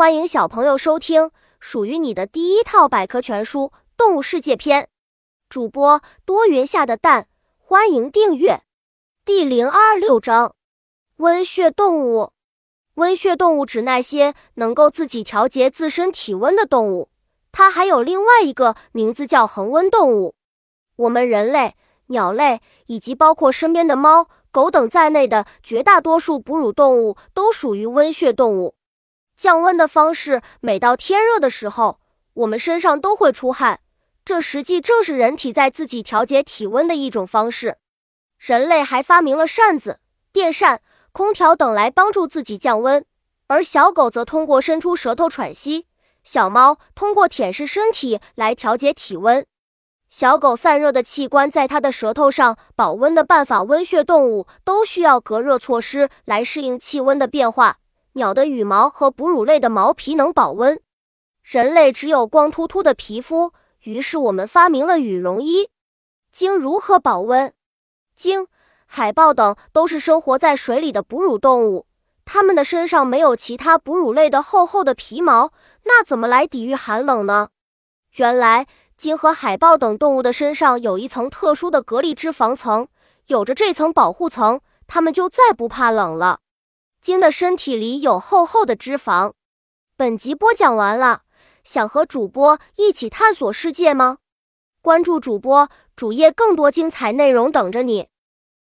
欢迎小朋友收听属于你的第一套百科全书《动物世界篇》。主播多云下的蛋，欢迎订阅。第零二六章：温血动物。温血动物指那些能够自己调节自身体温的动物。它还有另外一个名字叫恒温动物。我们人类、鸟类以及包括身边的猫、狗等在内的绝大多数哺乳动物都属于温血动物。降温的方式，每到天热的时候，我们身上都会出汗，这实际正是人体在自己调节体温的一种方式。人类还发明了扇子、电扇、空调等来帮助自己降温，而小狗则通过伸出舌头喘息，小猫通过舔舐身体来调节体温。小狗散热的器官在它的舌头上保温的办法，温血动物都需要隔热措施来适应气温的变化。鸟的羽毛和哺乳类的毛皮能保温，人类只有光秃秃的皮肤，于是我们发明了羽绒衣。鲸如何保温？鲸、海豹等都是生活在水里的哺乳动物，它们的身上没有其他哺乳类的厚厚的皮毛，那怎么来抵御寒冷呢？原来，鲸和海豹等动物的身上有一层特殊的隔离脂肪层，有着这层保护层，它们就再不怕冷了。鲸的身体里有厚厚的脂肪。本集播讲完了，想和主播一起探索世界吗？关注主播主页，更多精彩内容等着你。